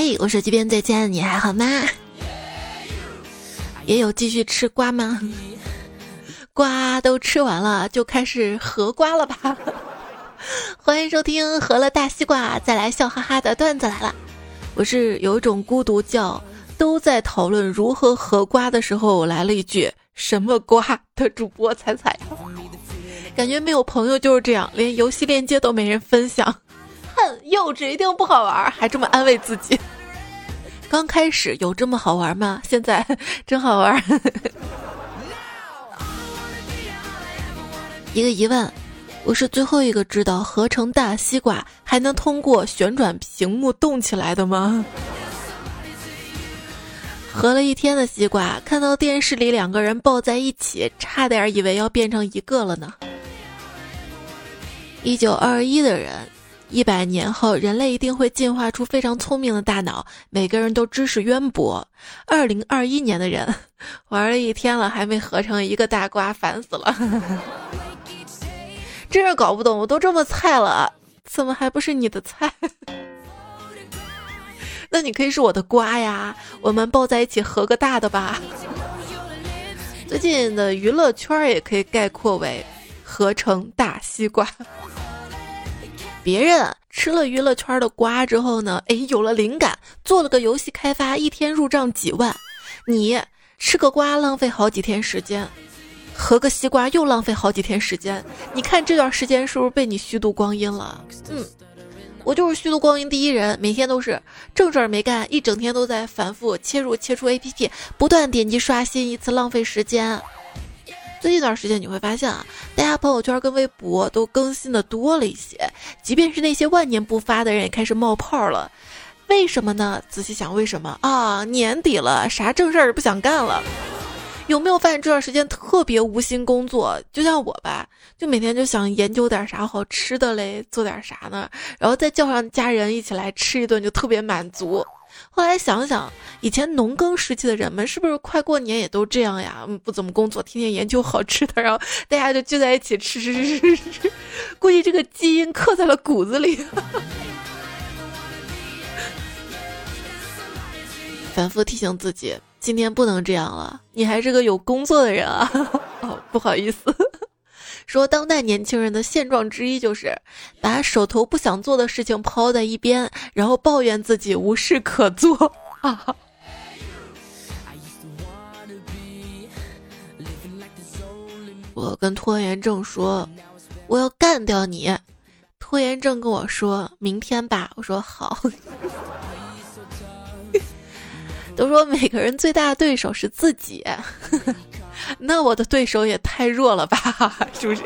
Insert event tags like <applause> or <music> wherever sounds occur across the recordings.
嘿，我手机边再见你还好吗？也有继续吃瓜吗？瓜都吃完了，就开始合瓜了吧？欢迎收听合了大西瓜再来笑哈哈的段子来了。我是有一种孤独叫都在讨论如何合瓜的时候，来了一句什么瓜的主播彩彩，感觉没有朋友就是这样，连游戏链接都没人分享。哼，幼稚一定不好玩，还这么安慰自己。刚开始有这么好玩吗？现在 <laughs> 真好玩。<laughs> 一个疑问，我是最后一个知道合成大西瓜还能通过旋转屏幕动起来的吗？<laughs> 合了一天的西瓜，看到电视里两个人抱在一起，差点以为要变成一个了呢。一九二一的人。一百年后，人类一定会进化出非常聪明的大脑，每个人都知识渊博。二零二一年的人玩了一天了，还没合成一个大瓜，烦死了！<laughs> 真是搞不懂，我都这么菜了，怎么还不是你的菜？<laughs> 那你可以是我的瓜呀，我们抱在一起合个大的吧。最近的娱乐圈也可以概括为合成大西瓜。别人吃了娱乐圈的瓜之后呢，哎，有了灵感，做了个游戏开发，一天入账几万。你吃个瓜浪费好几天时间，合个西瓜又浪费好几天时间。你看这段时间是不是被你虚度光阴了？嗯，我就是虚度光阴第一人，每天都是正事儿没干，一整天都在反复切入切出 APP，不断点击刷新，一次浪费时间。最近一段时间，你会发现啊，大家朋友圈跟微博都更新的多了一些，即便是那些万年不发的人也开始冒泡了。为什么呢？仔细想，为什么啊？年底了，啥正事儿不想干了？有没有发现这段时间特别无心工作？就像我吧，就每天就想研究点啥好吃的嘞，做点啥呢？然后再叫上家人一起来吃一顿，就特别满足。后来想想，以前农耕时期的人们是不是快过年也都这样呀？不怎么工作，天天研究好吃的，然后大家就聚在一起吃吃吃吃吃。估计这个基因刻在了骨子里。反复提醒自己，今天不能这样了。你还是个有工作的人啊！<laughs> 哦，不好意思。说当代年轻人的现状之一就是把手头不想做的事情抛在一边，然后抱怨自己无事可做。<laughs> 我跟拖延症说我要干掉你，拖延症跟我说明天吧，我说好。<laughs> 都说每个人最大的对手是自己。<laughs> <laughs> 那我的对手也太弱了吧，<laughs> 是不是？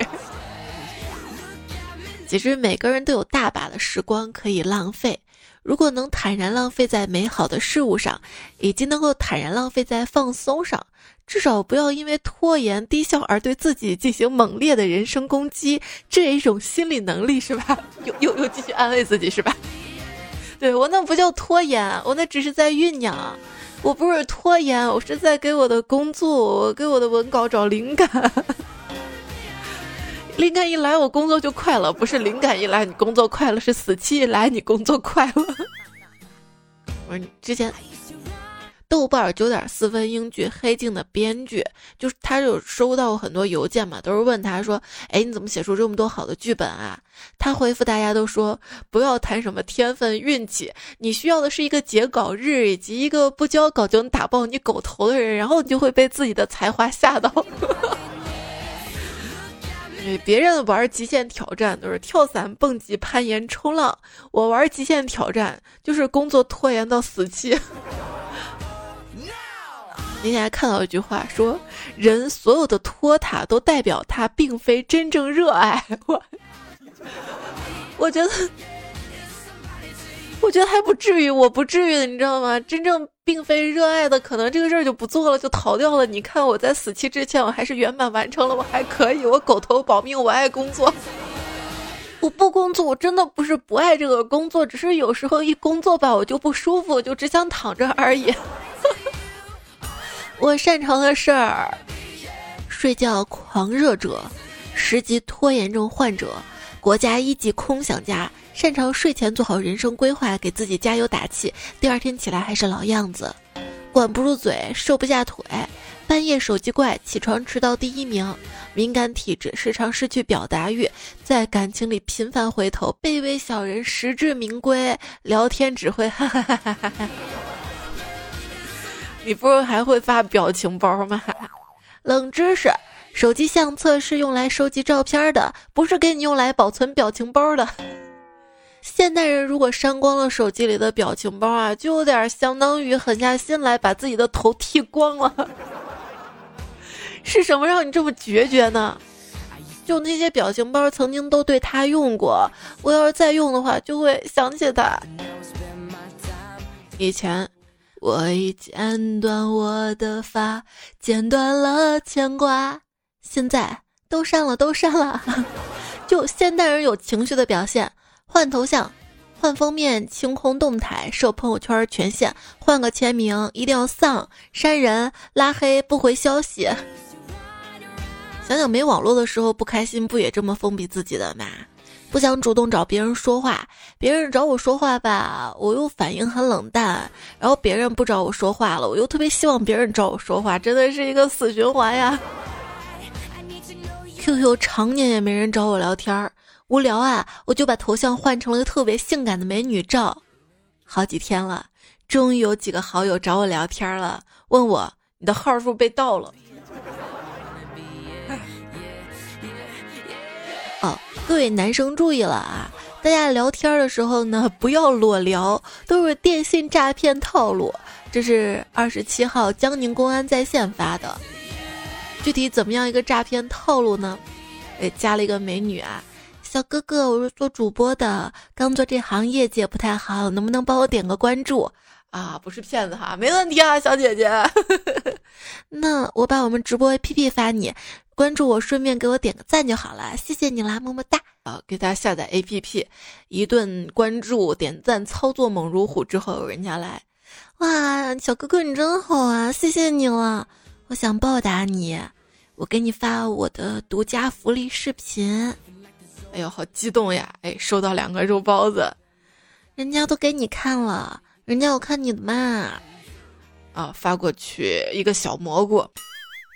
其实每个人都有大把的时光可以浪费，如果能坦然浪费在美好的事物上，以及能够坦然浪费在放松上，至少不要因为拖延低效而对自己进行猛烈的人身攻击，这也一种心理能力，是吧？<laughs> 又又又继续安慰自己，是吧？对我那不叫拖延，我那只是在酝酿。我不是拖延，我是在给我的工作，给我的文稿找灵感。<laughs> 灵感一来，我工作就快了；不是灵感一来，你工作快了；是死期一来，你工作快了。<laughs> 我说你之前。豆瓣九点四分英剧《黑镜》的编剧，就是他就收到很多邮件嘛，都是问他说：“哎，你怎么写出这么多好的剧本啊？”他回复大家都说：“不要谈什么天分运气，你需要的是一个截稿日以及一个不交稿就能打爆你狗头的人，然后你就会被自己的才华吓到。<laughs> ”别人玩极限挑战都是跳伞、蹦极、攀岩、冲浪，我玩极限挑战就是工作拖延到死期。那天还看到一句话，说人所有的拖沓都代表他并非真正热爱我。我觉得，我觉得还不至于，我不至于，你知道吗？真正并非热爱的，可能这个事儿就不做了，就逃掉了。你看我在死期之前，我还是圆满完成了，我还可以，我狗头保命，我爱工作。我不工作，我真的不是不爱这个工作，只是有时候一工作吧，我就不舒服，就只想躺着而已。我擅长的事儿：睡觉狂热者、十级拖延症患者、国家一级空想家、擅长睡前做好人生规划，给自己加油打气，第二天起来还是老样子。管不住嘴，瘦不下腿，半夜手机怪，起床迟到第一名，敏感体质，时常失去表达欲，在感情里频繁回头，卑微小人，实至名归，聊天只会哈哈哈哈哈哈。你不是还会发表情包吗？冷知识：手机相册是用来收集照片的，不是给你用来保存表情包的。现代人如果删光了手机里的表情包啊，就有点相当于狠下心来把自己的头剃光了。<laughs> 是什么让你这么决绝呢？就那些表情包曾经都对他用过，我要是再用的话，就会想起他。以前我已剪断我的发，剪断了牵挂，现在都删了，都删了。<laughs> 就现代人有情绪的表现。换头像，换封面，清空动态，设朋友圈权限，换个签名，一定要丧，删人，拉黑，不回消息。想想没网络的时候不开心，不也这么封闭自己的吗？不想主动找别人说话，别人找我说话吧，我又反应很冷淡，然后别人不找我说话了，我又特别希望别人找我说话，真的是一个死循环呀。QQ 常年也没人找我聊天儿。无聊啊，我就把头像换成了个特别性感的美女照。好几天了，终于有几个好友找我聊天了，问我你的号是不是被盗了？各位男生注意了啊，大家聊天的时候呢，<laughs> 不要裸聊，都是电信诈骗套路。这是二十七号江宁公安在线发的，具体怎么样一个诈骗套路呢？诶，加了一个美女啊。小哥哥，我是做主播的，刚做这行业绩不太好，能不能帮我点个关注啊？不是骗子哈，没问题啊，小姐姐。<laughs> 那我把我们直播 APP 发你，关注我，顺便给我点个赞就好了，谢谢你啦，么么哒。啊，给大家下载 APP，一顿关注、点赞、操作猛如虎之后，人家来，哇，小哥哥你真好啊，谢谢你了，我想报答你，我给你发我的独家福利视频。哎呦，好激动呀！哎，收到两个肉包子，人家都给你看了，人家要看你的嘛。啊，发过去一个小蘑菇，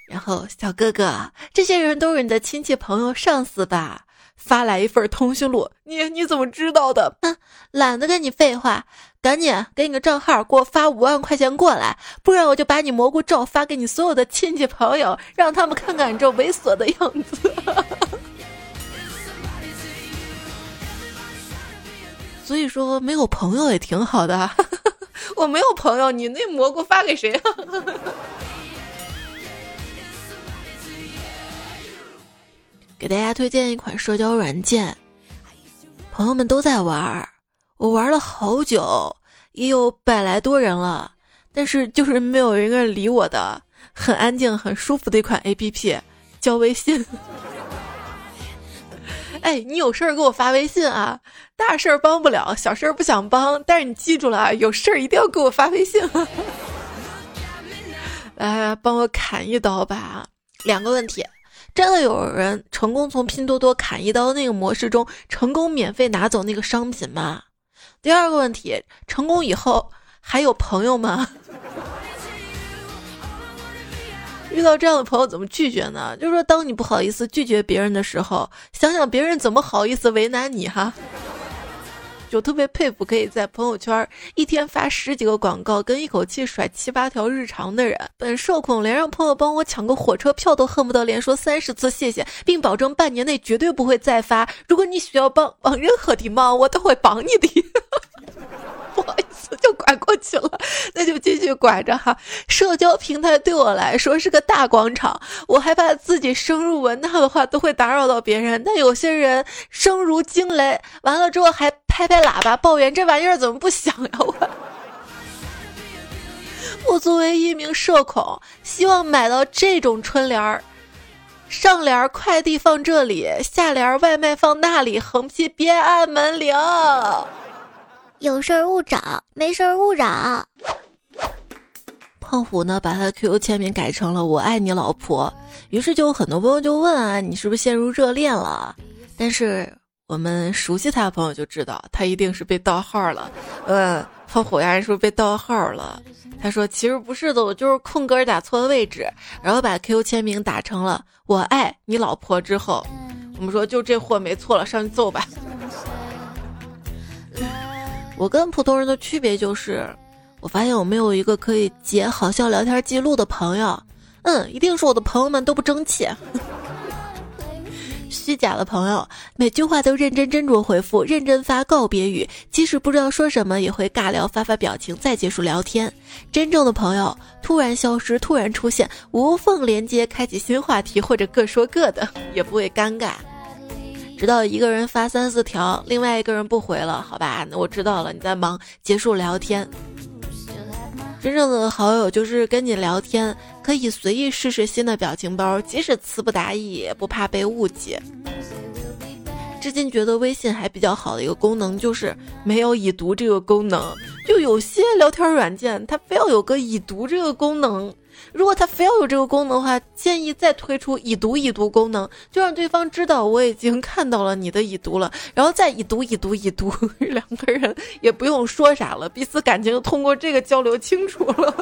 然后小哥哥，这些人都是你的亲戚朋友、上司吧？发来一份通讯录，你你怎么知道的？哼，<laughs> 懒得跟你废话，赶紧给你个账号，给我发五万块钱过来，不然我就把你蘑菇照发给你所有的亲戚朋友，让他们看看你这猥琐的样子。<laughs> 所以说没有朋友也挺好的，<laughs> 我没有朋友，你那蘑菇发给谁啊？给大家推荐一款社交软件，朋友们都在玩，我玩了好久，也有百来多人了，但是就是没有一个人理我的，很安静、很舒服的一款 A P P，叫微信。<laughs> 哎，你有事儿给我发微信啊！大事儿帮不了，小事儿不想帮，但是你记住了啊，有事儿一定要给我发微信。<laughs> 来，帮我砍一刀吧！两个问题：真的有人成功从拼多多砍一刀那个模式中成功免费拿走那个商品吗？第二个问题：成功以后还有朋友吗？遇到这样的朋友怎么拒绝呢？就是说，当你不好意思拒绝别人的时候，想想别人怎么好意思为难你哈。就特别佩服可以在朋友圈一天发十几个广告，跟一口气甩七八条日常的人。本社恐，连让朋友帮我抢个火车票都恨不得连说三十次谢谢，并保证半年内绝对不会再发。如果你需要帮帮任何的忙，我都会帮你的。<laughs> 不好意思，就拐过去了，那就继续拐着哈。社交平台对我来说是个大广场，我害怕自己声入文纳的话都会打扰到别人。但有些人声如惊雷，完了之后还拍拍喇叭抱怨这玩意儿怎么不响呀？我 <laughs> 我作为一名社恐，希望买到这种春联儿，上联儿快递放这里，下联儿外卖放那里，横批别按门铃。有事儿勿找，没事儿勿扰。胖虎呢，把他的 QQ 签名改成了“我爱你老婆”，于是就有很多朋友就问啊，你是不是陷入热恋了？但是我们熟悉他的朋友就知道，他一定是被盗号了。嗯，放火焰是不是被盗号了？他说其实不是的，我就是空格打错了位置，然后把 QQ 签名打成了“我爱你老婆”之后，我们说就这货没错了，上去揍吧。我跟普通人的区别就是，我发现我没有一个可以截好笑聊天记录的朋友。嗯，一定是我的朋友们都不争气。虚假的朋友，每句话都认真斟酌回复，认真发告别语，即使不知道说什么，也会尬聊，发发表情，再结束聊天。真正的朋友，突然消失，突然出现，无缝连接，开启新话题，或者各说各的，也不会尴尬。直到一个人发三四条，另外一个人不回了，好吧，我知道了，你在忙，结束聊天。真正的好友就是跟你聊天，可以随意试试新的表情包，即使词不达意，也不怕被误解。至今觉得微信还比较好的一个功能就是没有已读这个功能，就有些聊天软件它非要有个已读这个功能。如果它非要有这个功能的话，建议再推出已读已读功能，就让对方知道我已经看到了你的已读了，然后再已读已读已读，<laughs> 两个人也不用说啥了，彼此感情通过这个交流清楚了，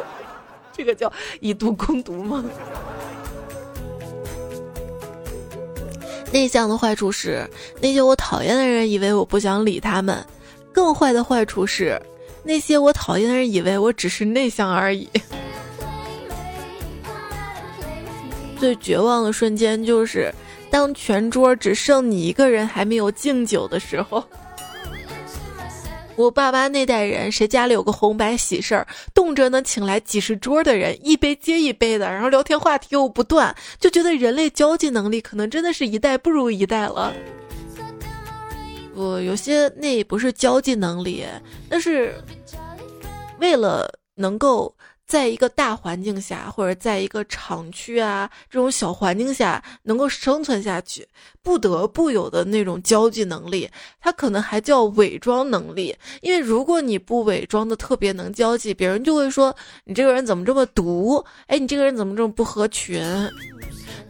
这个叫以毒攻毒吗？<laughs> 内向的坏处是，那些我讨厌的人以为我不想理他们；更坏的坏处是，那些我讨厌的人以为我只是内向而已。最绝望的瞬间就是，当全桌只剩你一个人还没有敬酒的时候。我爸妈那代人，谁家里有个红白喜事儿，动辄能请来几十桌的人，一杯接一杯的，然后聊天话题又不断，就觉得人类交际能力可能真的是一代不如一代了。不，有些那不是交际能力，那是为了能够。在一个大环境下，或者在一个厂区啊这种小环境下能够生存下去，不得不有的那种交际能力，它可能还叫伪装能力。因为如果你不伪装的特别能交际，别人就会说你这个人怎么这么毒？哎，你这个人怎么这么不合群？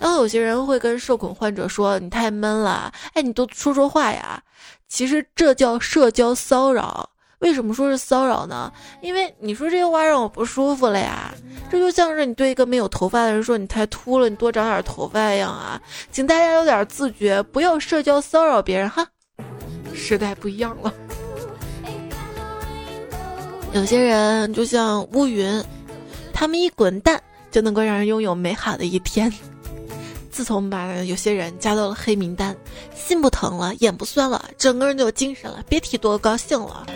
然后有些人会跟社恐患者说你太闷了，哎，你多说说话呀。其实这叫社交骚扰。为什么说是骚扰呢？因为你说这些话让我不舒服了呀。这就像是你对一个没有头发的人说你太秃了，你多长点头发一样啊。请大家有点自觉，不要社交骚扰别人哈。时代不一样了，有些人就像乌云，他们一滚蛋就能够让人拥有美好的一天。自从把有些人加到了黑名单，心不疼了，眼不酸了，整个人就有精神了，别提多高兴了。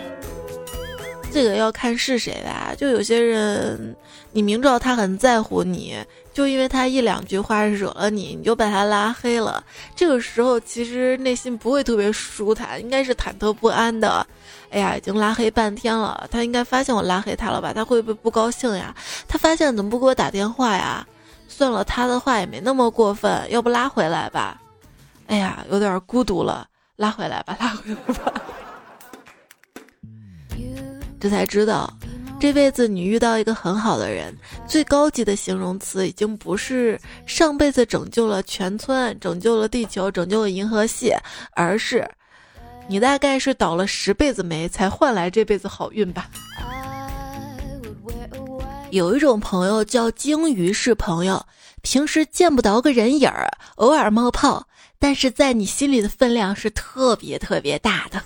这个要看是谁吧，就有些人，你明知道他很在乎你，就因为他一两句话惹了你，你就把他拉黑了。这个时候其实内心不会特别舒坦，应该是忐忑不安的。哎呀，已经拉黑半天了，他应该发现我拉黑他了吧？他会不会不高兴呀？他发现怎么不给我打电话呀？算了，他的话也没那么过分，要不拉回来吧？哎呀，有点孤独了，拉回来吧，拉回来吧。这才知道，这辈子你遇到一个很好的人，最高级的形容词已经不是上辈子拯救了全村、拯救了地球、拯救了银河系，而是你大概是倒了十辈子霉才换来这辈子好运吧。有一种朋友叫鲸鱼式朋友，平时见不着个人影儿，偶尔冒泡，但是在你心里的分量是特别特别大的。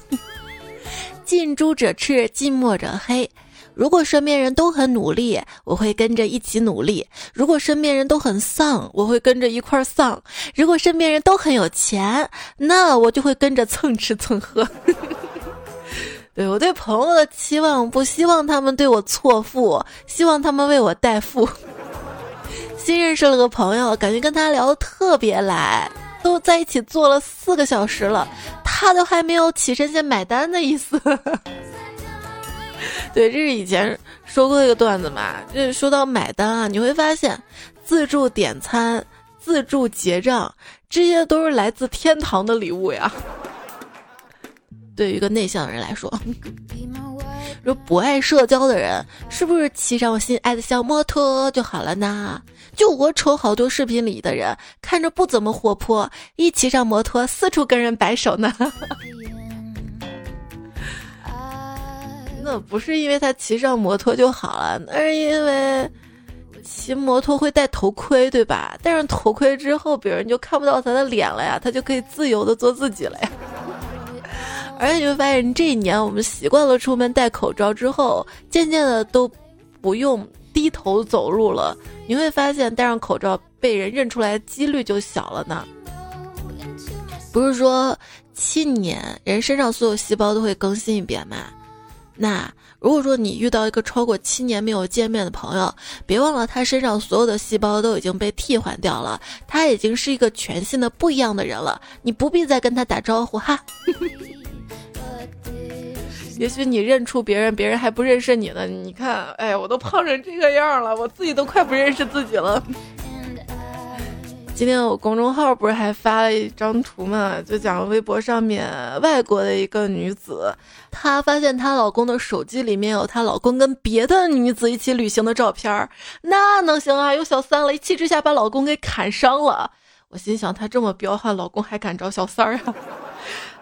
近朱者赤，近墨者黑。如果身边人都很努力，我会跟着一起努力；如果身边人都很丧，我会跟着一块丧；如果身边人都很有钱，那我就会跟着蹭吃蹭喝。<laughs> 对我对朋友的期望，不希望他们对我错付，希望他们为我代付。新认识了个朋友，感觉跟他聊的特别来。都在一起坐了四个小时了，他都还没有起身先买单的意思。<laughs> 对，这是以前说过一个段子嘛。就是说到买单啊，你会发现，自助点餐、自助结账，这些都是来自天堂的礼物呀。<laughs> 对于一个内向的人来说，<laughs> 说不爱社交的人，是不是骑上我心爱的小摩托就好了呢？就我瞅好多视频里的人，看着不怎么活泼，一骑上摩托四处跟人摆手呢。<laughs> 那不是因为他骑上摩托就好了，那是因为骑摩托会戴头盔，对吧？戴上头盔之后，别人就看不到他的脸了呀，他就可以自由的做自己了呀。而且你会发现，这一年我们习惯了出门戴口罩之后，渐渐的都不用低头走路了。你会发现，戴上口罩被人认出来的几率就小了呢。不是说七年人身上所有细胞都会更新一遍吗？那如果说你遇到一个超过七年没有见面的朋友，别忘了他身上所有的细胞都已经被替换掉了，他已经是一个全新的不一样的人了。你不必再跟他打招呼哈。<laughs> 也许你认出别人，别人还不认识你呢。你看，哎，我都胖成这个样了，我自己都快不认识自己了。今天我公众号不是还发了一张图嘛？就讲微博上面外国的一个女子，她发现她老公的手机里面有她老公跟别的女子一起旅行的照片儿那能行啊？有小三了，一气之下把老公给砍伤了。我心想，她这么彪悍，老公还敢找小三儿啊？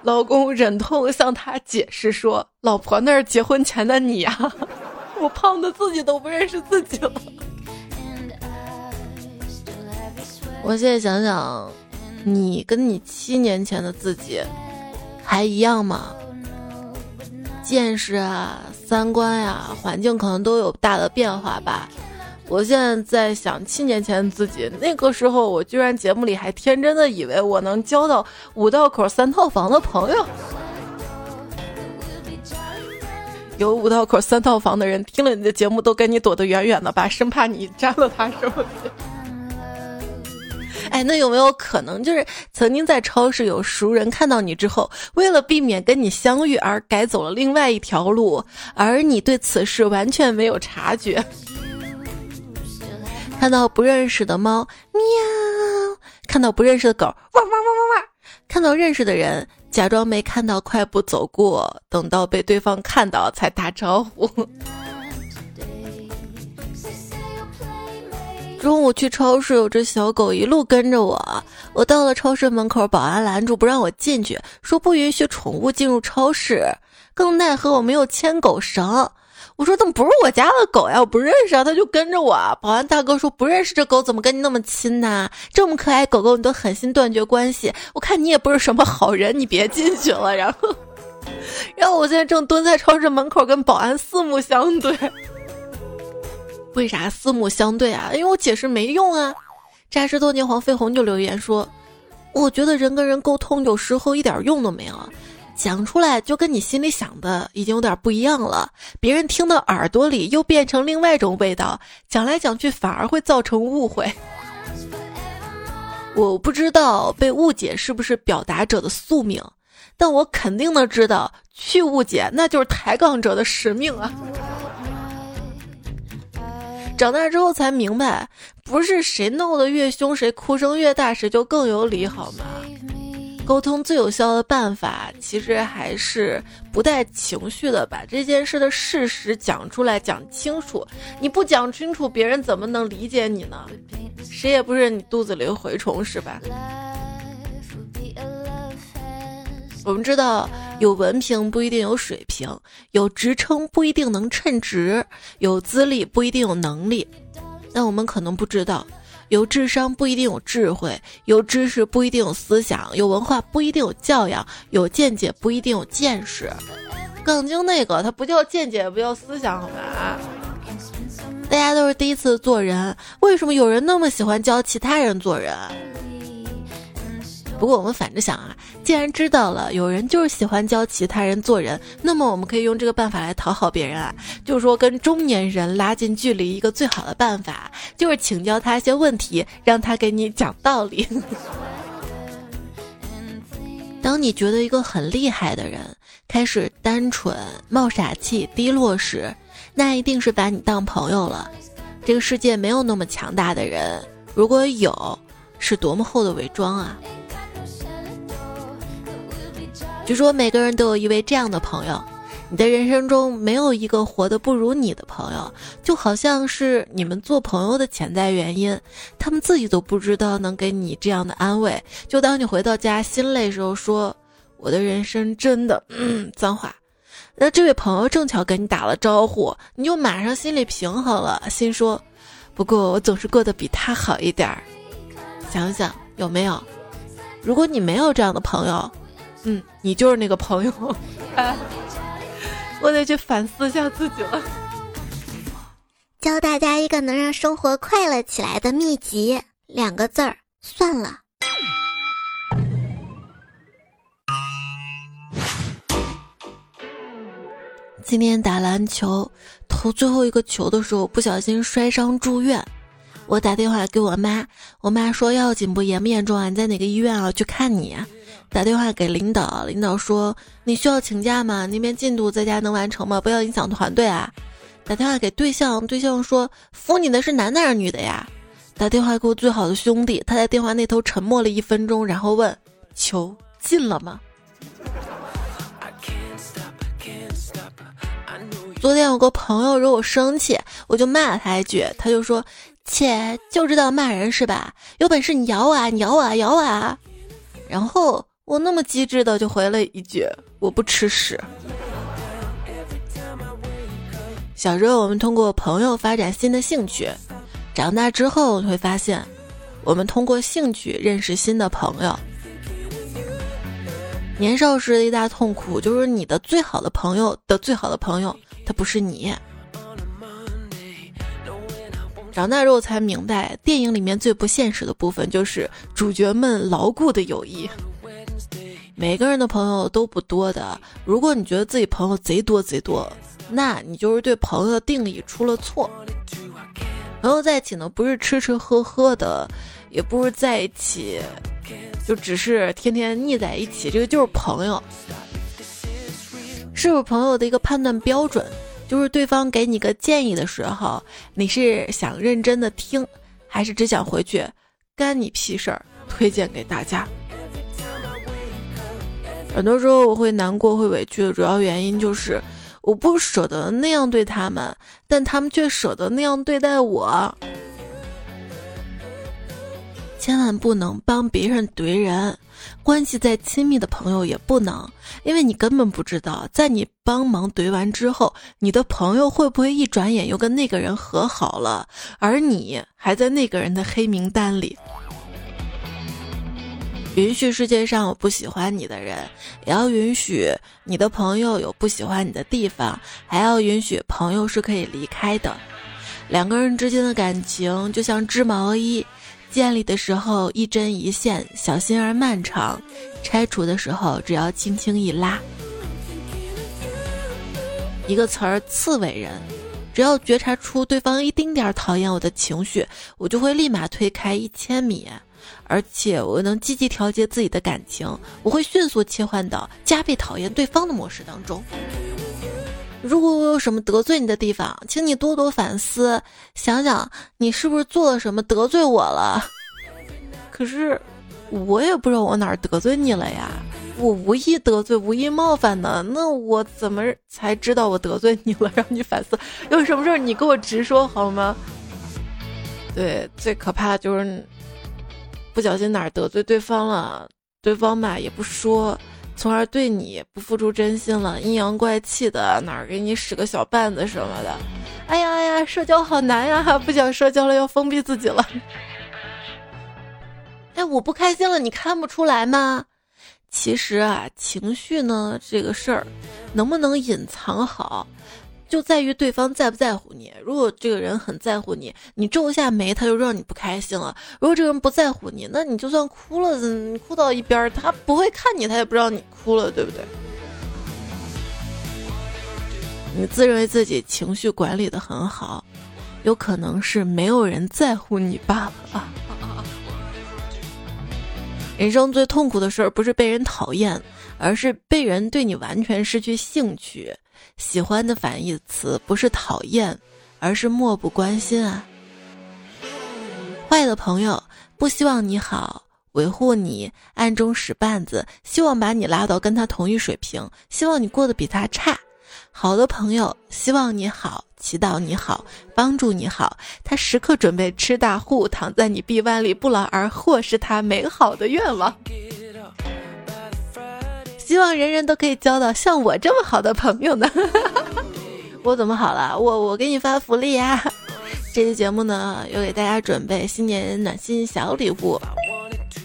老公忍痛向她解释说：“老婆，那是结婚前的你呀，<laughs> 我胖的自己都不认识自己了。”我现在想想，你跟你七年前的自己还一样吗？见识啊，三观呀，环境可能都有大的变化吧。我现在在想，七年前的自己，那个时候我居然节目里还天真的以为我能交到五道口三套房的朋友。有五道口三套房的人听了你的节目，都跟你躲得远远的吧，生怕你沾了他什么。哎，那有没有可能就是曾经在超市有熟人看到你之后，为了避免跟你相遇而改走了另外一条路，而你对此事完全没有察觉？看到不认识的猫喵，看到不认识的狗汪汪汪汪汪，看到认识的人假装没看到，快步走过，等到被对方看到才打招呼。<laughs> 中午去超市，有只小狗一路跟着我。我到了超市门口，保安拦住不让我进去，说不允许宠物进入超市。更奈何我没有牵狗绳。我说怎么不是我家的狗呀？我不认识啊，它就跟着我。保安大哥说不认识这狗怎么跟你那么亲呢？这么可爱狗狗你都狠心断绝关系，我看你也不是什么好人，你别进去了。然后，<laughs> 然后我现在正蹲在超市门口跟保安四目相对。为啥四目相对啊？因为我解释没用啊！扎实多年黄飞鸿就留言说：“我觉得人跟人沟通有时候一点用都没有，讲出来就跟你心里想的已经有点不一样了，别人听到耳朵里又变成另外一种味道，讲来讲去反而会造成误会。<laughs> 我不知道被误解是不是表达者的宿命，但我肯定的知道，去误解那就是抬杠者的使命啊！” <laughs> 长大之后才明白，不是谁闹得越凶，谁哭声越大，谁就更有理，好吗？沟通最有效的办法，其实还是不带情绪的把这件事的事实讲出来，讲清楚。你不讲清楚，别人怎么能理解你呢？谁也不是你肚子里的蛔虫，是吧？我们知道，有文凭不一定有水平，有职称不一定能称职，有资历不一定有能力。但我们可能不知道，有智商不一定有智慧，有知识不一定有思想，有文化不一定有教养，有见解不一定有见识。杠精那个，他不叫见解，不叫思想，好吧？大家都是第一次做人，为什么有人那么喜欢教其他人做人？不过我们反着想啊，既然知道了有人就是喜欢教其他人做人，那么我们可以用这个办法来讨好别人啊。就是说，跟中年人拉近距离，一个最好的办法就是请教他一些问题，让他给你讲道理。<laughs> 当你觉得一个很厉害的人开始单纯、冒傻气、低落时，那一定是把你当朋友了。这个世界没有那么强大的人，如果有，是多么厚的伪装啊！据说每个人都有一位这样的朋友，你的人生中没有一个活得不如你的朋友，就好像是你们做朋友的潜在原因，他们自己都不知道能给你这样的安慰。就当你回到家心累时候，说我的人生真的，嗯，脏话。那这位朋友正巧跟你打了招呼，你就马上心里平衡了，心说，不过我总是过得比他好一点儿。想想有没有？如果你没有这样的朋友，嗯，你就是那个朋友。<laughs> 我得去反思一下自己了。教大家一个能让生活快乐起来的秘籍，两个字儿：算了。今天打篮球，投最后一个球的时候，不小心摔伤住院。我打电话给我妈，我妈说要紧不？严不严重啊？你在哪个医院啊？去看你。打电话给领导，领导说你需要请假吗？那边进度在家能完成吗？不要影响团队啊。打电话给对象，对象说服你的是男的还是女的呀？打电话给我最好的兄弟，他在电话那头沉默了一分钟，然后问球进了吗？昨天有个朋友惹我生气，我就骂了他一句，他就说切就知道骂人是吧？有本事你咬我啊，你咬我啊，咬我啊！然后。我那么机智的就回了一句：“我不吃屎。”小时候我们通过朋友发展新的兴趣，长大之后会发现，我们通过兴趣认识新的朋友。年少时的一大痛苦就是你的最好的朋友的最好的朋友他不是你。长大之后才明白，电影里面最不现实的部分就是主角们牢固的友谊。每个人的朋友都不多的，如果你觉得自己朋友贼多贼多，那你就是对朋友的定义出了错。朋友在一起呢，不是吃吃喝喝的，也不是在一起就只是天天腻在一起，这个就是朋友。是不是朋友的一个判断标准，就是对方给你个建议的时候，你是想认真的听，还是只想回去干你屁事儿推荐给大家？很多时候我会难过、会委屈的主要原因就是我不舍得那样对他们，但他们却舍得那样对待我。千万不能帮别人怼人，关系再亲密的朋友也不能，因为你根本不知道，在你帮忙怼完之后，你的朋友会不会一转眼又跟那个人和好了，而你还在那个人的黑名单里。允许世界上有不喜欢你的人，也要允许你的朋友有不喜欢你的地方，还要允许朋友是可以离开的。两个人之间的感情就像织毛衣，建立的时候一针一线，小心而漫长；拆除的时候只要轻轻一拉。一个词儿，刺猬人。只要觉察出对方一丁点儿讨厌我的情绪，我就会立马推开一千米。而且我能积极调节自己的感情，我会迅速切换到加倍讨厌对方的模式当中。如果我有什么得罪你的地方，请你多多反思，想想你是不是做了什么得罪我了。<laughs> 可是我也不知道我哪儿得罪你了呀，我无意得罪，无意冒犯的，那我怎么才知道我得罪你了？让你反思，<laughs> 有什么事儿你给我直说好吗？对，最可怕的就是。不小心哪儿得罪对方了，对方吧也不说，从而对你不付出真心了，阴阳怪气的哪儿给你使个小绊子什么的，哎呀哎呀，社交好难呀，不想社交了，要封闭自己了。哎，我不开心了，你看不出来吗？其实啊，情绪呢这个事儿，能不能隐藏好？就在于对方在不在乎你。如果这个人很在乎你，你皱一下眉，他就让你不开心了；如果这个人不在乎你，那你就算哭了，你哭到一边，他不会看你，他也不知道你哭了，对不对？你自认为自己情绪管理的很好，有可能是没有人在乎你罢了。人生最痛苦的事儿不是被人讨厌，而是被人对你完全失去兴趣。喜欢的反义词不是讨厌，而是漠不关心啊。坏的朋友不希望你好，维护你，暗中使绊子，希望把你拉到跟他同一水平，希望你过得比他差。好的朋友希望你好，祈祷你好，帮助你好，他时刻准备吃大户，躺在你臂弯里不劳而获，是他美好的愿望。希望人人都可以交到像我这么好的朋友呢。<laughs> 我怎么好了？我我给你发福利呀！<laughs> 这期节目呢，又给大家准备新年暖心小礼物。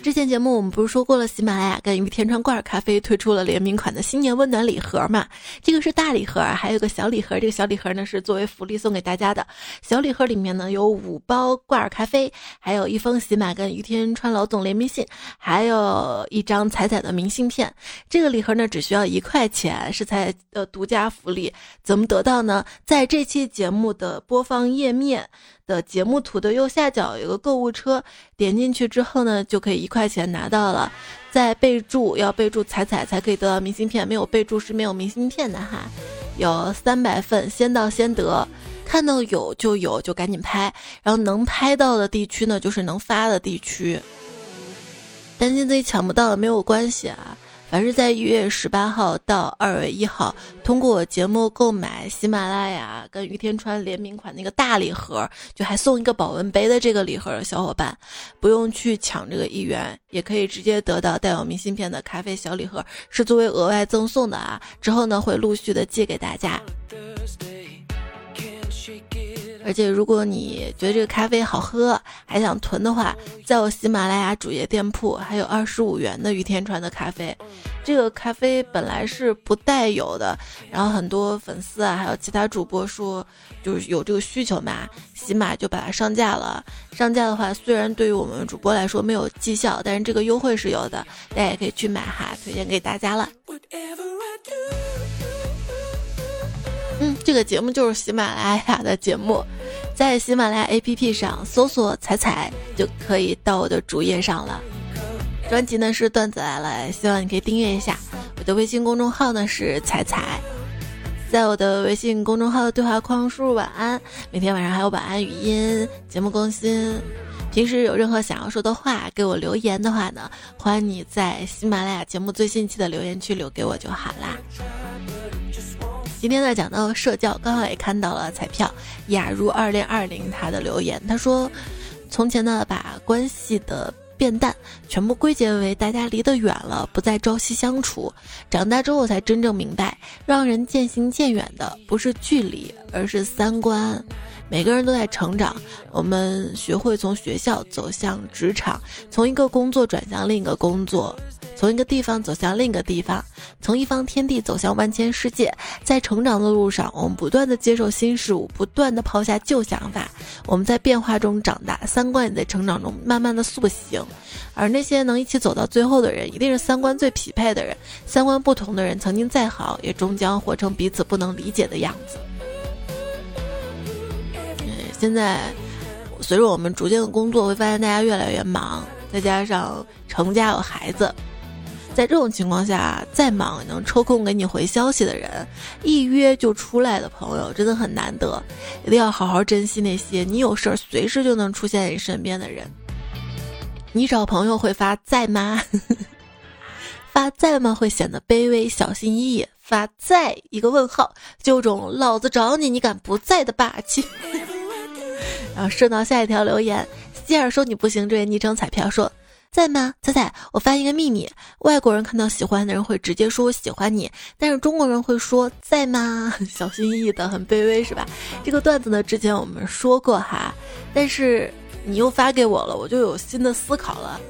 之前节目我们不是说过了，喜马拉雅跟于天川罐咖啡推出了联名款的新年温暖礼盒嘛？这个是大礼盒，还有个小礼盒。这个小礼盒呢是作为福利送给大家的。小礼盒里面呢有五包罐儿咖啡，还有一封喜马跟于天川老总联名信，还有一张彩彩的明信片。这个礼盒呢只需要一块钱，是彩的独家福利。怎么得到呢？在这期节目的播放页面。的节目图的右下角有个购物车，点进去之后呢，就可以一块钱拿到了。在备注要备注彩彩才可以得到明信片，没有备注是没有明信片的哈。有三百份，先到先得，看到有就有，就赶紧拍。然后能拍到的地区呢，就是能发的地区。担心自己抢不到了没有关系啊。凡是在一月十八号到二月一号通过我节目购买喜马拉雅跟于天川联名款那个大礼盒，就还送一个保温杯的这个礼盒的小伙伴，不用去抢这个一元，也可以直接得到带有明信片的咖啡小礼盒，是作为额外赠送的啊。之后呢，会陆续的寄给大家。而且，如果你觉得这个咖啡好喝，还想囤的话，在我喜马拉雅主页店铺还有二十五元的雨天传的咖啡。这个咖啡本来是不带有的，然后很多粉丝啊，还有其他主播说就是有这个需求嘛，喜马就把它上架了。上架的话，虽然对于我们主播来说没有绩效，但是这个优惠是有的，大家也可以去买哈，推荐给大家了。嗯，这个节目就是喜马拉雅的节目，在喜马拉雅 APP 上搜索“彩彩”就可以到我的主页上了。专辑呢是段子来了，希望你可以订阅一下。我的微信公众号呢是彩彩，在我的微信公众号的对话框输入“晚安”，每天晚上还有晚安语音节目更新。平时有任何想要说的话，给我留言的话呢，欢迎你在喜马拉雅节目最新期的留言区留给我就好啦。今天呢讲到社交，刚好也看到了彩票雅如二零二零他的留言，他说：“从前呢把关系的变淡全部归结为大家离得远了，不再朝夕相处。长大之后才真正明白，让人渐行渐远的不是距离，而是三观。”每个人都在成长，我们学会从学校走向职场，从一个工作转向另一个工作，从一个地方走向另一个地方，从一方天地走向万千世界。在成长的路上，我们不断的接受新事物，不断的抛下旧想法。我们在变化中长大，三观也在成长中慢慢的塑形。而那些能一起走到最后的人，一定是三观最匹配的人。三观不同的人，曾经再好，也终将活成彼此不能理解的样子。现在，随着我们逐渐的工作，会发现大家越来越忙，再加上成家有孩子，在这种情况下，再忙能抽空给你回消息的人，一约就出来的朋友，真的很难得，一定要好好珍惜那些你有事儿随时就能出现在你身边的人。你找朋友会发在吗？<laughs> 发在吗会显得卑微小心翼翼，发在一个问号，就种老子找你你敢不在的霸气。然后顺到下一条留言，希尔说你不行，这位昵称彩票说在吗？彩彩，我发一个秘密，外国人看到喜欢的人会直接说我喜欢你，但是中国人会说在吗？<laughs> 小心翼翼的，很卑微是吧？这个段子呢，之前我们说过哈，但是你又发给我了，我就有新的思考了。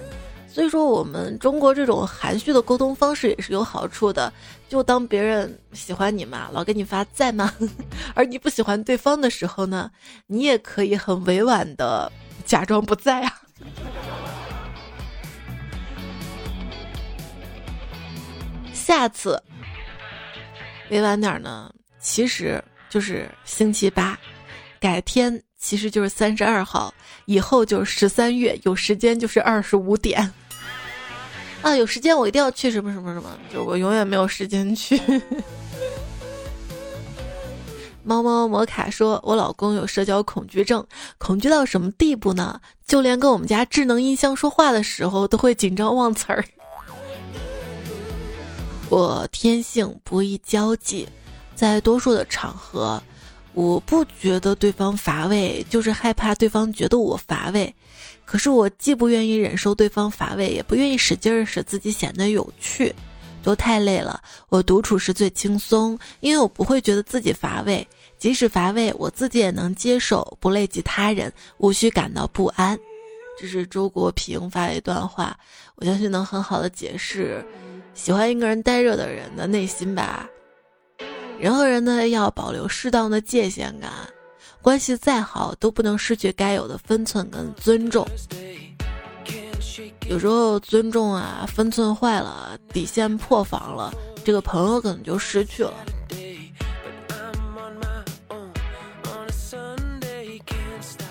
所以说，我们中国这种含蓄的沟通方式也是有好处的。就当别人喜欢你嘛，老给你发在吗？<laughs> 而你不喜欢对方的时候呢，你也可以很委婉的假装不在啊。<laughs> 下次委婉点呢，其实就是星期八，改天其实就是三十二号，以后就是十三月，有时间就是二十五点。啊，有时间我一定要去什么什么什么，就我永远没有时间去。<laughs> 猫猫摩卡说：“我老公有社交恐惧症，恐惧到什么地步呢？就连跟我们家智能音箱说话的时候，都会紧张忘词儿。”我天性不易交际，在多数的场合，我不觉得对方乏味，就是害怕对方觉得我乏味。可是我既不愿意忍受对方乏味，也不愿意使劲儿使自己显得有趣，都太累了。我独处时最轻松，因为我不会觉得自己乏味，即使乏味，我自己也能接受，不累及他人，无需感到不安。这是周国平发的一段话，我相信能很好的解释喜欢一个人呆着的人的内心吧。人和人呢要保留适当的界限感，关系再好都不能失去该有的分寸跟尊重。有时候尊重啊分寸坏了，底线破防了，这个朋友可能就失去了。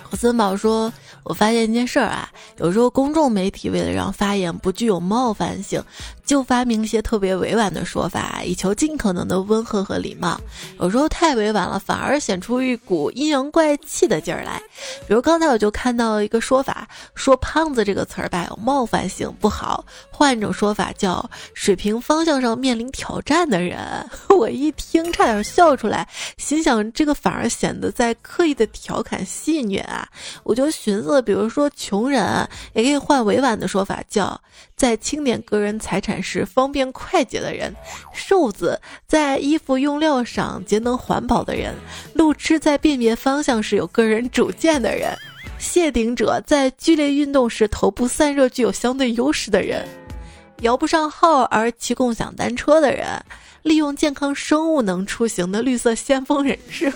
何森宝说。我发现一件事儿啊，有时候公众媒体为了让发言不具有冒犯性，就发明一些特别委婉的说法，以求尽可能的温和和礼貌。有时候太委婉了，反而显出一股阴阳怪气的劲儿来。比如刚才我就看到一个说法，说“胖子”这个词儿吧有冒犯性，不好。换一种说法叫“水平方向上面临挑战的人”。<laughs> 我一听差点笑出来，心想这个反而显得在刻意的调侃戏谑啊。我就寻思。比如说，穷人也可以换委婉的说法，叫在清点个人财产时方便快捷的人；瘦子在衣服用料上节能环保的人；路痴在辨别方向时有个人主见的人；谢顶者在剧烈运动时头部散热具有相对优势的人；摇不上号而骑共享单车的人；利用健康生物能出行的绿色先锋人士。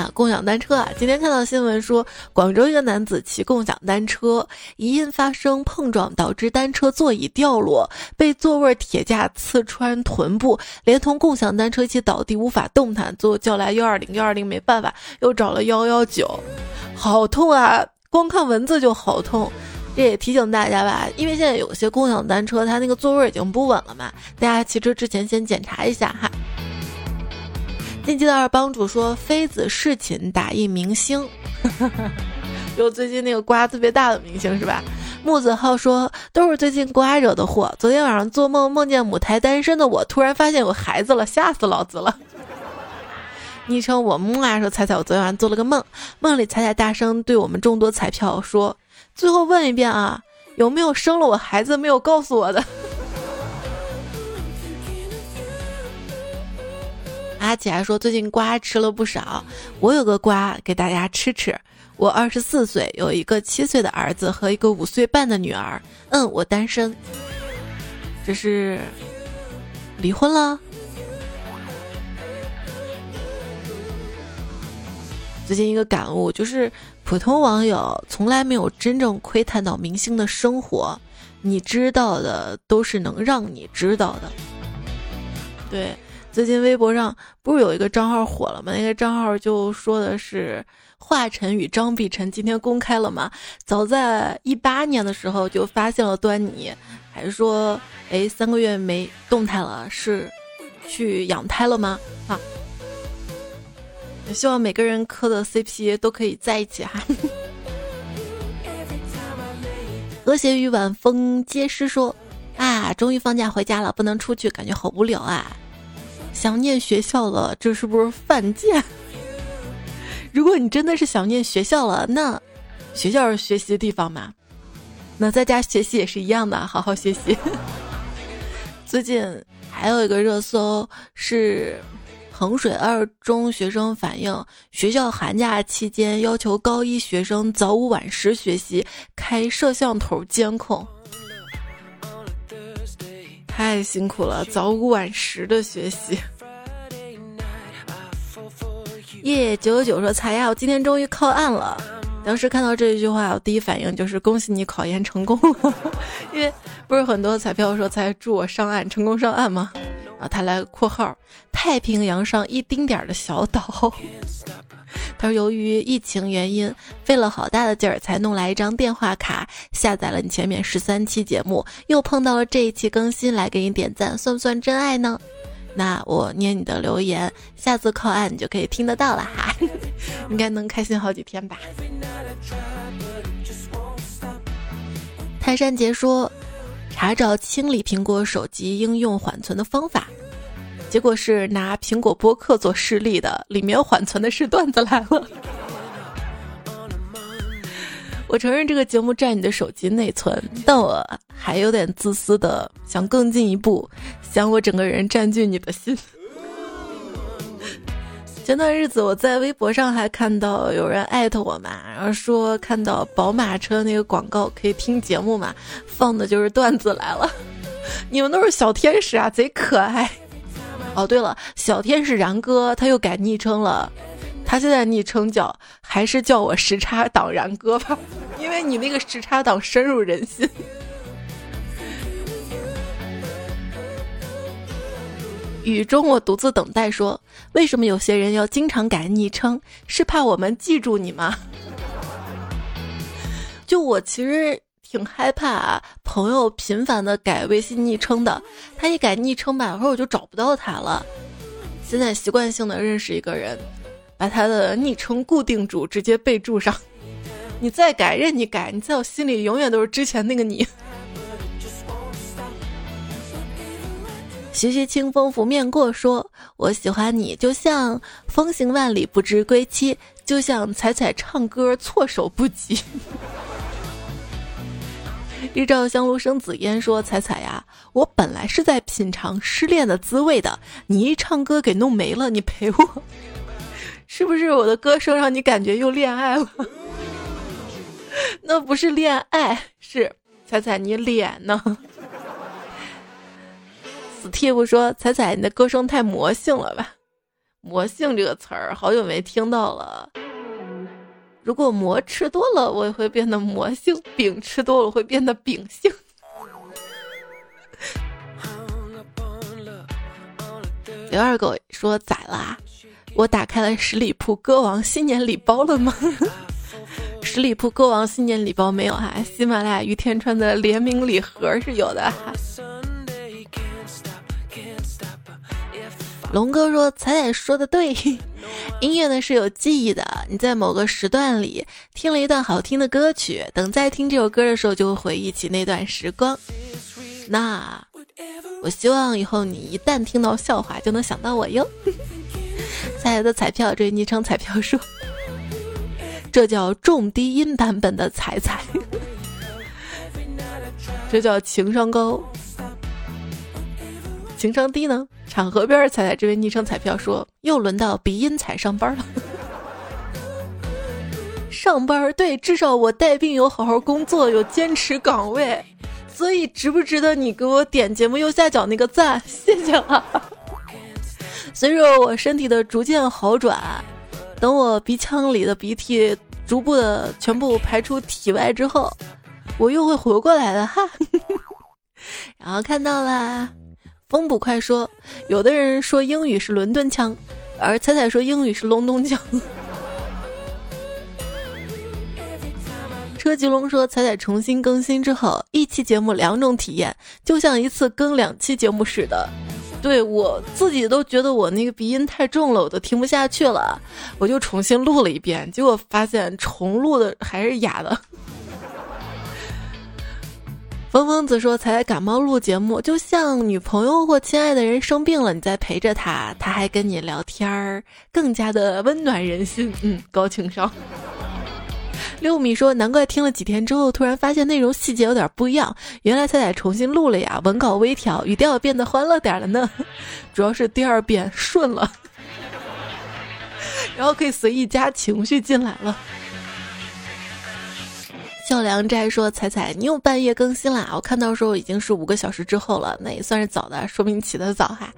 啊共享单车啊！今天看到新闻说，广州一个男子骑共享单车，疑因发生碰撞，导致单车座椅掉落，被座位铁架刺穿臀部，连同共享单车一起倒地，无法动弹。最后叫来幺二零，幺二零没办法，又找了幺幺九，好痛啊！光看文字就好痛。这也提醒大家吧，因为现在有些共享单车它那个座位已经不稳了嘛，大家骑车之前先检查一下哈。进击的二帮主说：“妃子侍寝打一明星，就最近那个瓜特别大的明星是吧？”木子浩说：“都是最近瓜惹的祸。昨天晚上做梦梦见母胎单身的我，突然发现有孩子了，吓死老子了。<laughs> ”昵称我木啊说：“彩彩，我昨天晚上做了个梦，梦里彩彩大声对我们众多彩票说：最后问一遍啊，有没有生了我孩子没有告诉我的？”阿姐还说最近瓜吃了不少，我有个瓜给大家吃吃。我二十四岁，有一个七岁的儿子和一个五岁半的女儿。嗯，我单身。这是离婚了。最近一个感悟就是，普通网友从来没有真正窥探到明星的生活，你知道的都是能让你知道的。对。最近微博上不是有一个账号火了吗？那个账号就说的是华晨与张碧晨今天公开了嘛？早在一八年的时候就发现了端倪，还说哎三个月没动态了，是去养胎了吗？啊！希望每个人磕的 CP 都可以在一起哈。和谐与晚风皆诗说啊，终于放假回家了，不能出去，感觉好无聊啊。想念学校了，这是不是犯贱？<laughs> 如果你真的是想念学校了，那学校是学习的地方嘛？那在家学习也是一样的，好好学习。<laughs> 最近还有一个热搜是衡水二中学生反映，学校寒假期间要求高一学生早五晚十学习，开摄像头监控。太辛苦了，早五晚十的学习。耶，九九九说：“才呀，我今天终于靠岸了。”当时看到这一句话，我第一反应就是恭喜你考研成功了，<laughs> 因为不是很多彩票说才祝我上岸成功上岸吗？然后他来括号：太平洋上一丁点儿的小岛。<laughs> 他说：“由于疫情原因，费了好大的劲儿才弄来一张电话卡，下载了你前面十三期节目，又碰到了这一期更新，来给你点赞，算不算真爱呢？那我念你的留言，下次靠岸你就可以听得到了哈，<laughs> 应该能开心好几天吧。”泰山杰说。查找清理苹果手机应用缓存的方法，结果是拿苹果播客做示例的，里面缓存的是段子来了。<laughs> 我承认这个节目占你的手机内存，但我还有点自私的想更进一步，想我整个人占据你的心。前段日子我在微博上还看到有人艾特我嘛，然后说看到宝马车那个广告可以听节目嘛，放的就是段子来了。<laughs> 你们都是小天使啊，贼可爱。哦，对了，小天使然哥他又改昵称了，他现在昵称叫还是叫我时差党然哥吧，因为你那个时差党深入人心。雨中我独自等待，说为什么有些人要经常改昵称？是怕我们记住你吗？<laughs> 就我其实挺害怕朋友频繁的改微信昵称的，他一改昵称吧，会儿我就找不到他了。现在习惯性的认识一个人，把他的昵称固定住，直接备注上。你再改任你改，你在我心里永远都是之前那个你。徐徐清风拂面过，说：“我喜欢你，就像风行万里不知归期，就像彩彩唱歌措手不及。<laughs> ”日照香炉生紫烟说：“彩彩呀，我本来是在品尝失恋的滋味的，你一唱歌给弄没了，你陪我，<laughs> 是不是我的歌声让你感觉又恋爱了？<laughs> 那不是恋爱，是彩彩你脸呢？”死贴不说，彩彩，你的歌声太魔性了吧？魔性这个词儿好久没听到了。如果魔吃多了，我也会变得魔性；饼吃多了会变得饼性。<laughs> 刘二狗说咋啦？我打开了十里铺歌王新年礼包了吗？<laughs> 十里铺歌王新年礼包没有哈，喜马拉雅于天川的联名礼盒是有的哈。龙哥说：“彩彩说的对，音乐呢是有记忆的。你在某个时段里听了一段好听的歌曲，等再听这首歌的时候，就会回忆起那段时光。那我希望以后你一旦听到笑话，就能想到我哟。”彩彩的彩票，这昵称彩票说：“这叫重低音版本的彩彩，<laughs> 这叫情商高。”情商低呢？场河边儿彩彩这位昵称彩票说：“又轮到鼻音彩上班了。上班对，至少我带病有好好工作，有坚持岗位，所以值不值得你给我点节目右下角那个赞？<laughs> 谢谢了。随着我身体的逐渐好转，等我鼻腔里的鼻涕逐步的全部排出体外之后，我又会活过来的哈。<laughs> 然后看到啦。”风捕快说：“有的人说英语是伦敦腔，而彩彩说英语是隆咚腔。”车吉龙说：“彩彩重新更新之后，一期节目两种体验，就像一次更两期节目似的。对我自己都觉得我那个鼻音太重了，我都听不下去了，我就重新录了一遍，结果发现重录的还是哑的。”疯疯子说：“才感冒录节目，就像女朋友或亲爱的人生病了，你在陪着他，他还跟你聊天儿，更加的温暖人心。嗯，高情商。<laughs> ”六米说：“难怪听了几天之后，突然发现内容细节有点不一样。原来彩彩重新录了呀，文稿微调，语调变得欢乐点了呢。主要是第二遍顺了，<laughs> 然后可以随意加情绪进来了。”笑良斋说：“彩彩，你又半夜更新啦！我看到时候已经是五个小时之后了，那也算是早的，说明起得早哈。”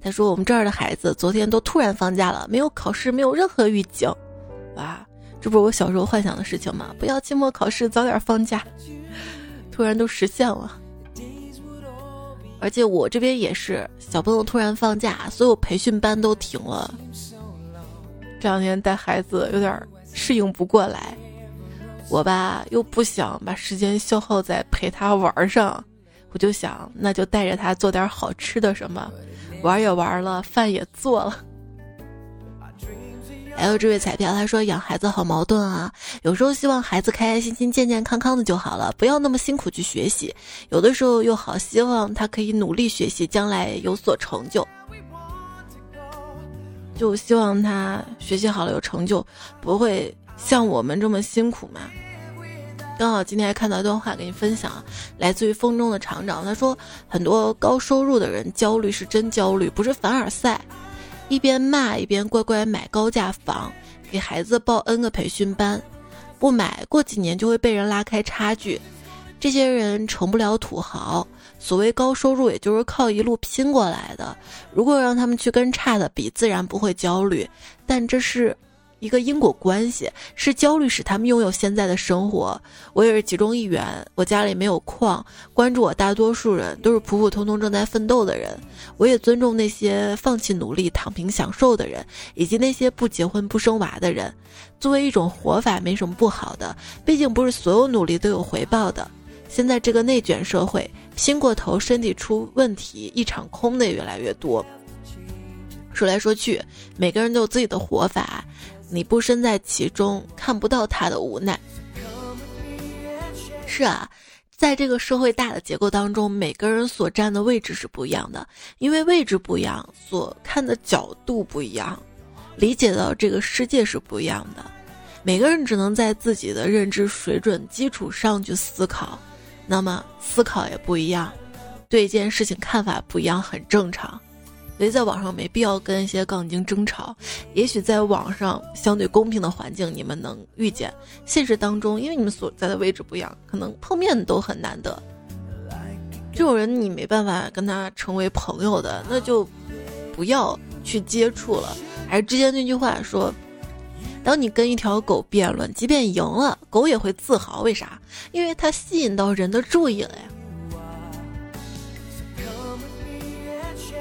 他说：“我们这儿的孩子昨天都突然放假了，没有考试，没有任何预警。哇，这不是我小时候幻想的事情吗？不要期末考试，早点放假，突然都实现了。而且我这边也是，小朋友突然放假，所有培训班都停了。这两天带孩子有点适应不过来。”我吧又不想把时间消耗在陪他玩上，我就想那就带着他做点好吃的什么，玩也玩了，饭也做了。还有这位彩票，他说养孩子好矛盾啊，有时候希望孩子开开心心、健健康康的就好了，不要那么辛苦去学习；有的时候又好希望他可以努力学习，将来有所成就。就希望他学习好了有成就，不会像我们这么辛苦吗。刚好今天还看到一段话，给你分享，来自于风中的厂长，他说很多高收入的人焦虑是真焦虑，不是凡尔赛。一边骂一边乖乖买高价房，给孩子报 N 个培训班，不买过几年就会被人拉开差距。这些人成不了土豪，所谓高收入也就是靠一路拼过来的。如果让他们去跟差的比，自然不会焦虑，但这是。一个因果关系是焦虑使他们拥有现在的生活，我也是其中一员。我家里没有矿，关注我大多数人都是普普通通正在奋斗的人。我也尊重那些放弃努力躺平享受的人，以及那些不结婚不生娃的人。作为一种活法，没什么不好的。毕竟不是所有努力都有回报的。现在这个内卷社会，拼过头身体出问题一场空的也越来越多。说来说去，每个人都有自己的活法。你不身在其中，看不到他的无奈。是啊，在这个社会大的结构当中，每个人所站的位置是不一样的，因为位置不一样，所看的角度不一样，理解到这个世界是不一样的。每个人只能在自己的认知水准基础上去思考，那么思考也不一样，对一件事情看法不一样，很正常。所以在网上没必要跟一些杠精争吵，也许在网上相对公平的环境你们能遇见，现实当中因为你们所在的位置不一样，可能碰面都很难得。这种人你没办法跟他成为朋友的，那就不要去接触了。还是之前那句话说，当你跟一条狗辩论，即便赢了，狗也会自豪，为啥？因为它吸引到人的注意了呀。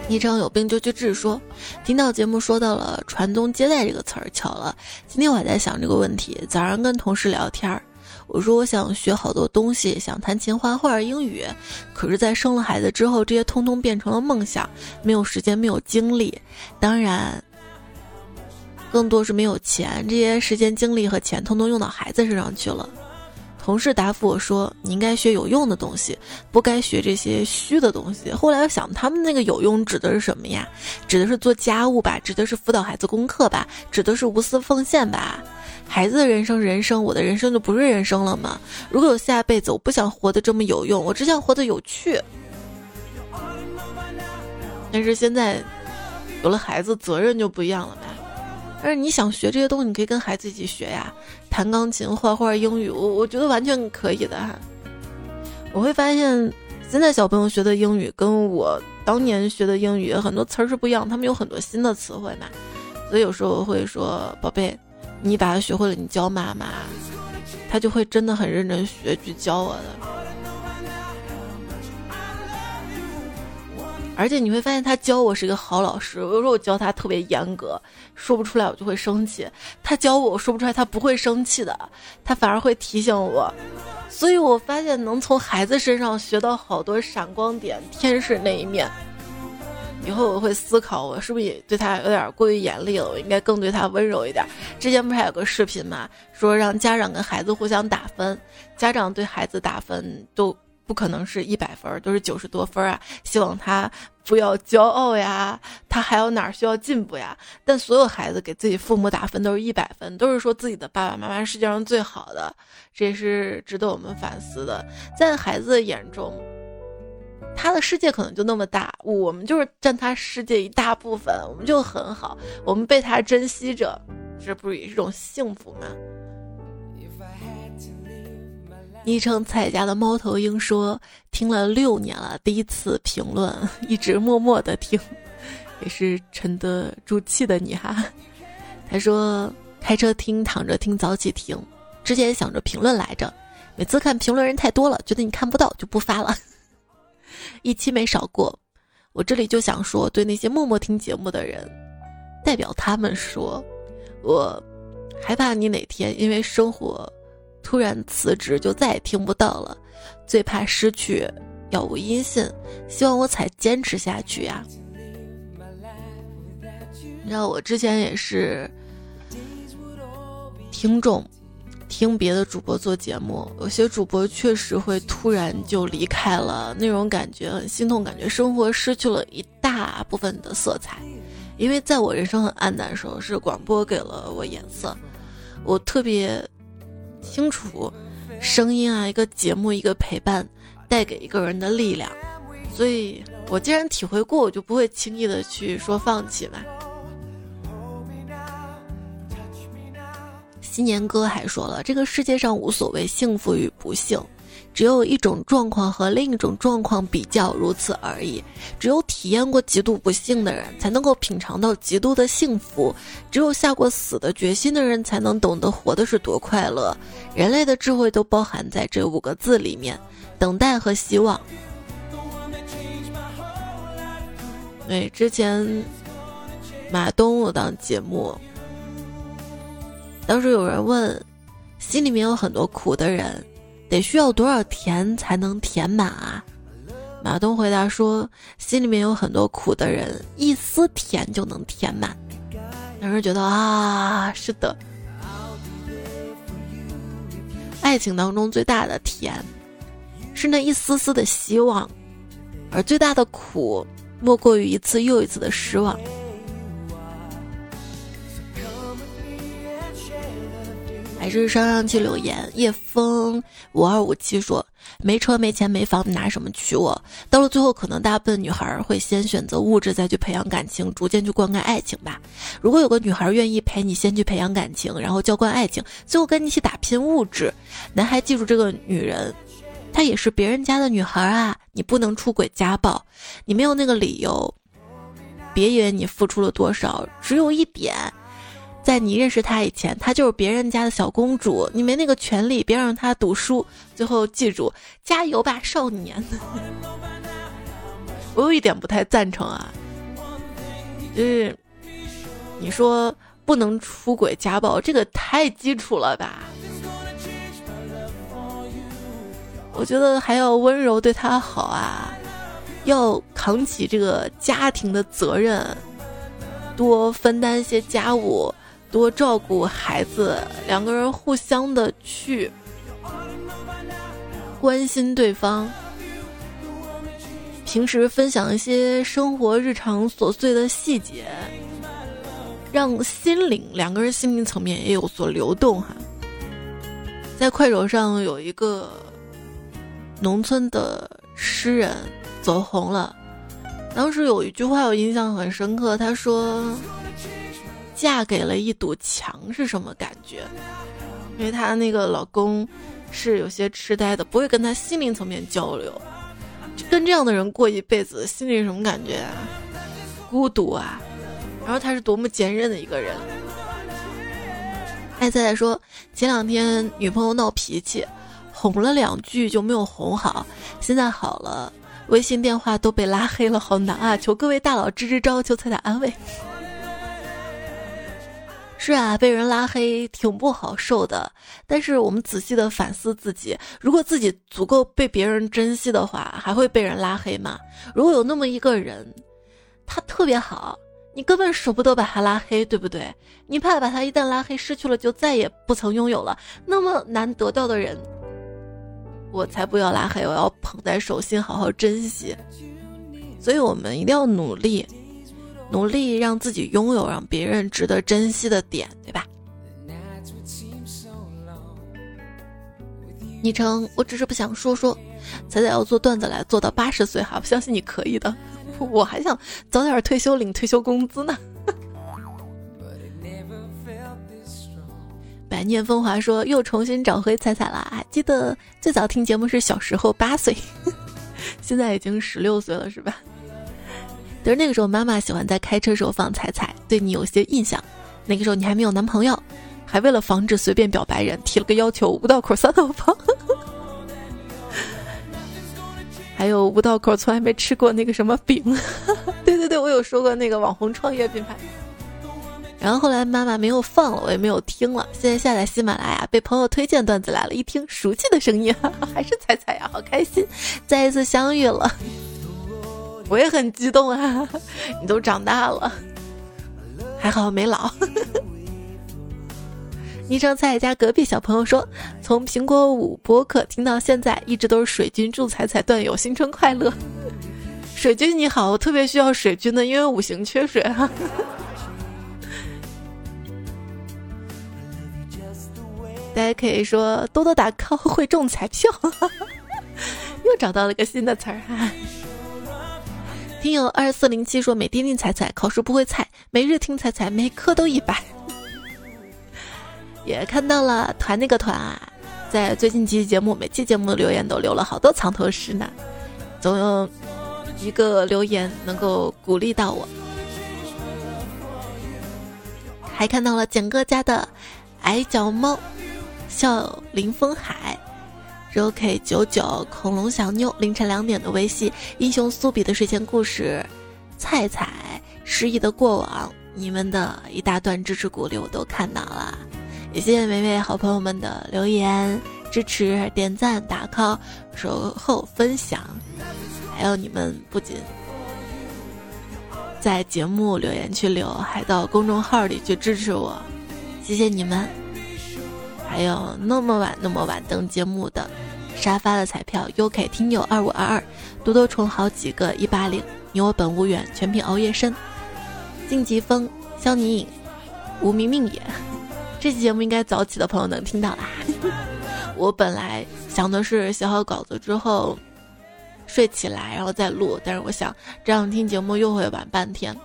昵称有病就去治。说，听到节目说到了“传宗接代”这个词儿，巧了。今天我还在想这个问题。早上跟同事聊天儿，我说我想学好多东西，想弹琴、画画、英语。可是，在生了孩子之后，这些通通变成了梦想，没有时间，没有精力。当然，更多是没有钱。这些时间、精力和钱，通通用到孩子身上去了。同事答复我说：“你应该学有用的东西，不该学这些虚的东西。”后来我想，他们那个有用指的是什么呀？指的是做家务吧？指的是辅导孩子功课吧？指的是无私奉献吧？孩子的人生，人生，我的人生就不是人生了吗？如果有下辈子，我不想活得这么有用，我只想活得有趣。但是现在有了孩子，责任就不一样了呗。但是你想学这些东西，你可以跟孩子一起学呀。弹钢琴、画画、英语，我我觉得完全可以的哈。我会发现，现在小朋友学的英语跟我当年学的英语很多词儿是不一样，他们有很多新的词汇嘛。所以有时候我会说：“宝贝，你把它学会了，你教妈妈，他就会真的很认真学去教我的。”而且你会发现，他教我是一个好老师。有时候我教他特别严格，说不出来我就会生气。他教我，我说不出来，他不会生气的，他反而会提醒我。所以我发现，能从孩子身上学到好多闪光点、天使那一面。以后我会思考，我是不是也对他有点过于严厉了？我应该更对他温柔一点。之前不是还有个视频嘛，说让家长跟孩子互相打分，家长对孩子打分都。不可能是一百分，都是九十多分啊！希望他不要骄傲呀，他还有哪儿需要进步呀？但所有孩子给自己父母打分都是一百分，都是说自己的爸爸妈妈世界上最好的，这也是值得我们反思的。在孩子的眼中，他的世界可能就那么大，我们就是占他世界一大部分，我们就很好，我们被他珍惜着，这不是也是一种幸福吗？昵称蔡家的猫头鹰说：“听了六年了，第一次评论，一直默默的听，也是沉得住气的你哈。”他说：“开车听，躺着听，早起听。之前想着评论来着，每次看评论人太多了，觉得你看不到就不发了，<laughs> 一期没少过。我这里就想说，对那些默默听节目的人，代表他们说，我害怕你哪天因为生活。”突然辞职就再也听不到了，最怕失去杳无音信，希望我才坚持下去呀。你知道我之前也是听众听别的主播做节目，有些主播确实会突然就离开了，那种感觉很心痛，感觉生活失去了一大部分的色彩。因为在我人生很暗淡的时候，是广播给了我颜色，我特别清楚声音啊，一个节目，一个陪伴，带给一个人的力量。所以我既然体会过，我就不会轻易的去说放弃吧。新年歌还说了，这个世界上无所谓幸福与不幸。只有一种状况和另一种状况比较，如此而已。只有体验过极度不幸的人，才能够品尝到极度的幸福；只有下过死的决心的人，才能懂得活的是多快乐。人类的智慧都包含在这五个字里面：等待和希望。对，之前马东有档节目，当时有人问，心里面有很多苦的人。得需要多少甜才能填满啊？马东回答说：“心里面有很多苦的人，一丝甜就能填满。”让人觉得啊，是的。爱情当中最大的甜，是那一丝丝的希望，而最大的苦，莫过于一次又一次的失望。还是上上期留言，叶枫五二五七说：“没车没钱没房，拿什么娶我？”到了最后，可能大部分女孩会先选择物质，再去培养感情，逐渐去灌溉爱情吧。如果有个女孩愿意陪你先去培养感情，然后浇灌爱情，最后跟你一起打拼物质，男孩记住这个女人，她也是别人家的女孩啊！你不能出轨家暴，你没有那个理由。别以为你付出了多少，只有一点。在你认识他以前，她就是别人家的小公主，你没那个权利，别让她读书。最后记住，加油吧，少年！<laughs> 我有一点不太赞成啊，就是你说不能出轨家暴，这个太基础了吧？我觉得还要温柔对他好啊，要扛起这个家庭的责任，多分担一些家务。多照顾孩子，两个人互相的去关心对方，平时分享一些生活日常琐碎的细节，让心灵两个人心灵层面也有所流动哈。在快手上有一个农村的诗人走红了，当时有一句话我印象很深刻，他说。嫁给了一堵墙是什么感觉？因为她那个老公是有些痴呆的，不会跟她心灵层面交流。跟这样的人过一辈子，心里什么感觉啊？孤独啊！然后他是多么坚韧的一个人。爱菜菜说，前两天女朋友闹脾气，哄了两句就没有哄好，现在好了，微信电话都被拉黑了，好难啊！求各位大佬支支招，求彩彩安慰。是啊，被人拉黑挺不好受的。但是我们仔细的反思自己，如果自己足够被别人珍惜的话，还会被人拉黑吗？如果有那么一个人，他特别好，你根本舍不得把他拉黑，对不对？你怕把他一旦拉黑失去了，就再也不曾拥有了。那么难得到的人，我才不要拉黑，我要捧在手心，好好珍惜。所以我们一定要努力。努力让自己拥有让别人值得珍惜的点，对吧？昵称我只是不想说说，彩彩要做段子来做到八十岁哈，我相信你可以的。<laughs> 我还想早点退休领退休工资呢。<laughs> 百念风华说又重新找回彩彩了，还记得最早听节目是小时候八岁，<laughs> 现在已经十六岁了，是吧？就是那个时候，妈妈喜欢在开车时候放彩彩，对你有些印象。那个时候你还没有男朋友，还为了防止随便表白人，提了个要求：五道口三道房。还有五道口从来没吃过那个什么饼。<laughs> 对对对，我有说过那个网红创业品牌。然后后来妈妈没有放了，我也没有听了。现在下载喜马拉雅，被朋友推荐段子来了，一听熟悉的声音，<laughs> 还是彩彩呀，好开心，再一次相遇了。我也很激动啊！<laughs> 你都长大了，还好没老。昵称菜家隔壁小朋友说，从苹果五播客听到现在，一直都是水军祝彩彩段友新春快乐。<laughs> 水军你好，我特别需要水军的，因为五行缺水哈。<laughs> 大家可以说多多打 call 会中彩票，又找到了个新的词儿哈。听友二四零七说每天听彩彩，考试不会菜，每日听彩彩，每科都一百。<laughs> 也看到了团那个团啊，在最近几期节目，每期节目的留言都留了好多藏头诗呢，总有一个留言能够鼓励到我。还看到了简哥家的矮脚猫。笑林风海，ROK 九九恐龙小妞凌晨两点的微信英雄苏比的睡前故事，菜菜失忆的过往，你们的一大段支持鼓励我都看到了，也谢谢每位好朋友们的留言支持、点赞、打 call、守候、分享，还有你们不仅在节目留言区留，还到公众号里去支持我，谢谢你们。还有那么晚那么晚等节目的沙发的彩票，UK 听友二五二二，多多虫好几个一八零，你我本无缘，全凭熬夜深，晋级风，肖你影，无名命也。这期节目应该早起的朋友能听到啦。<laughs> 我本来想的是写好稿子之后睡起来，然后再录，但是我想这样听节目又会晚半天，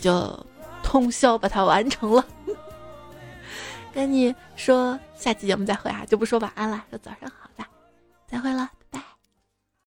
就通宵把它完成了。跟你说，下期节目再会啊，就不说晚安了，说早上好吧，再会了。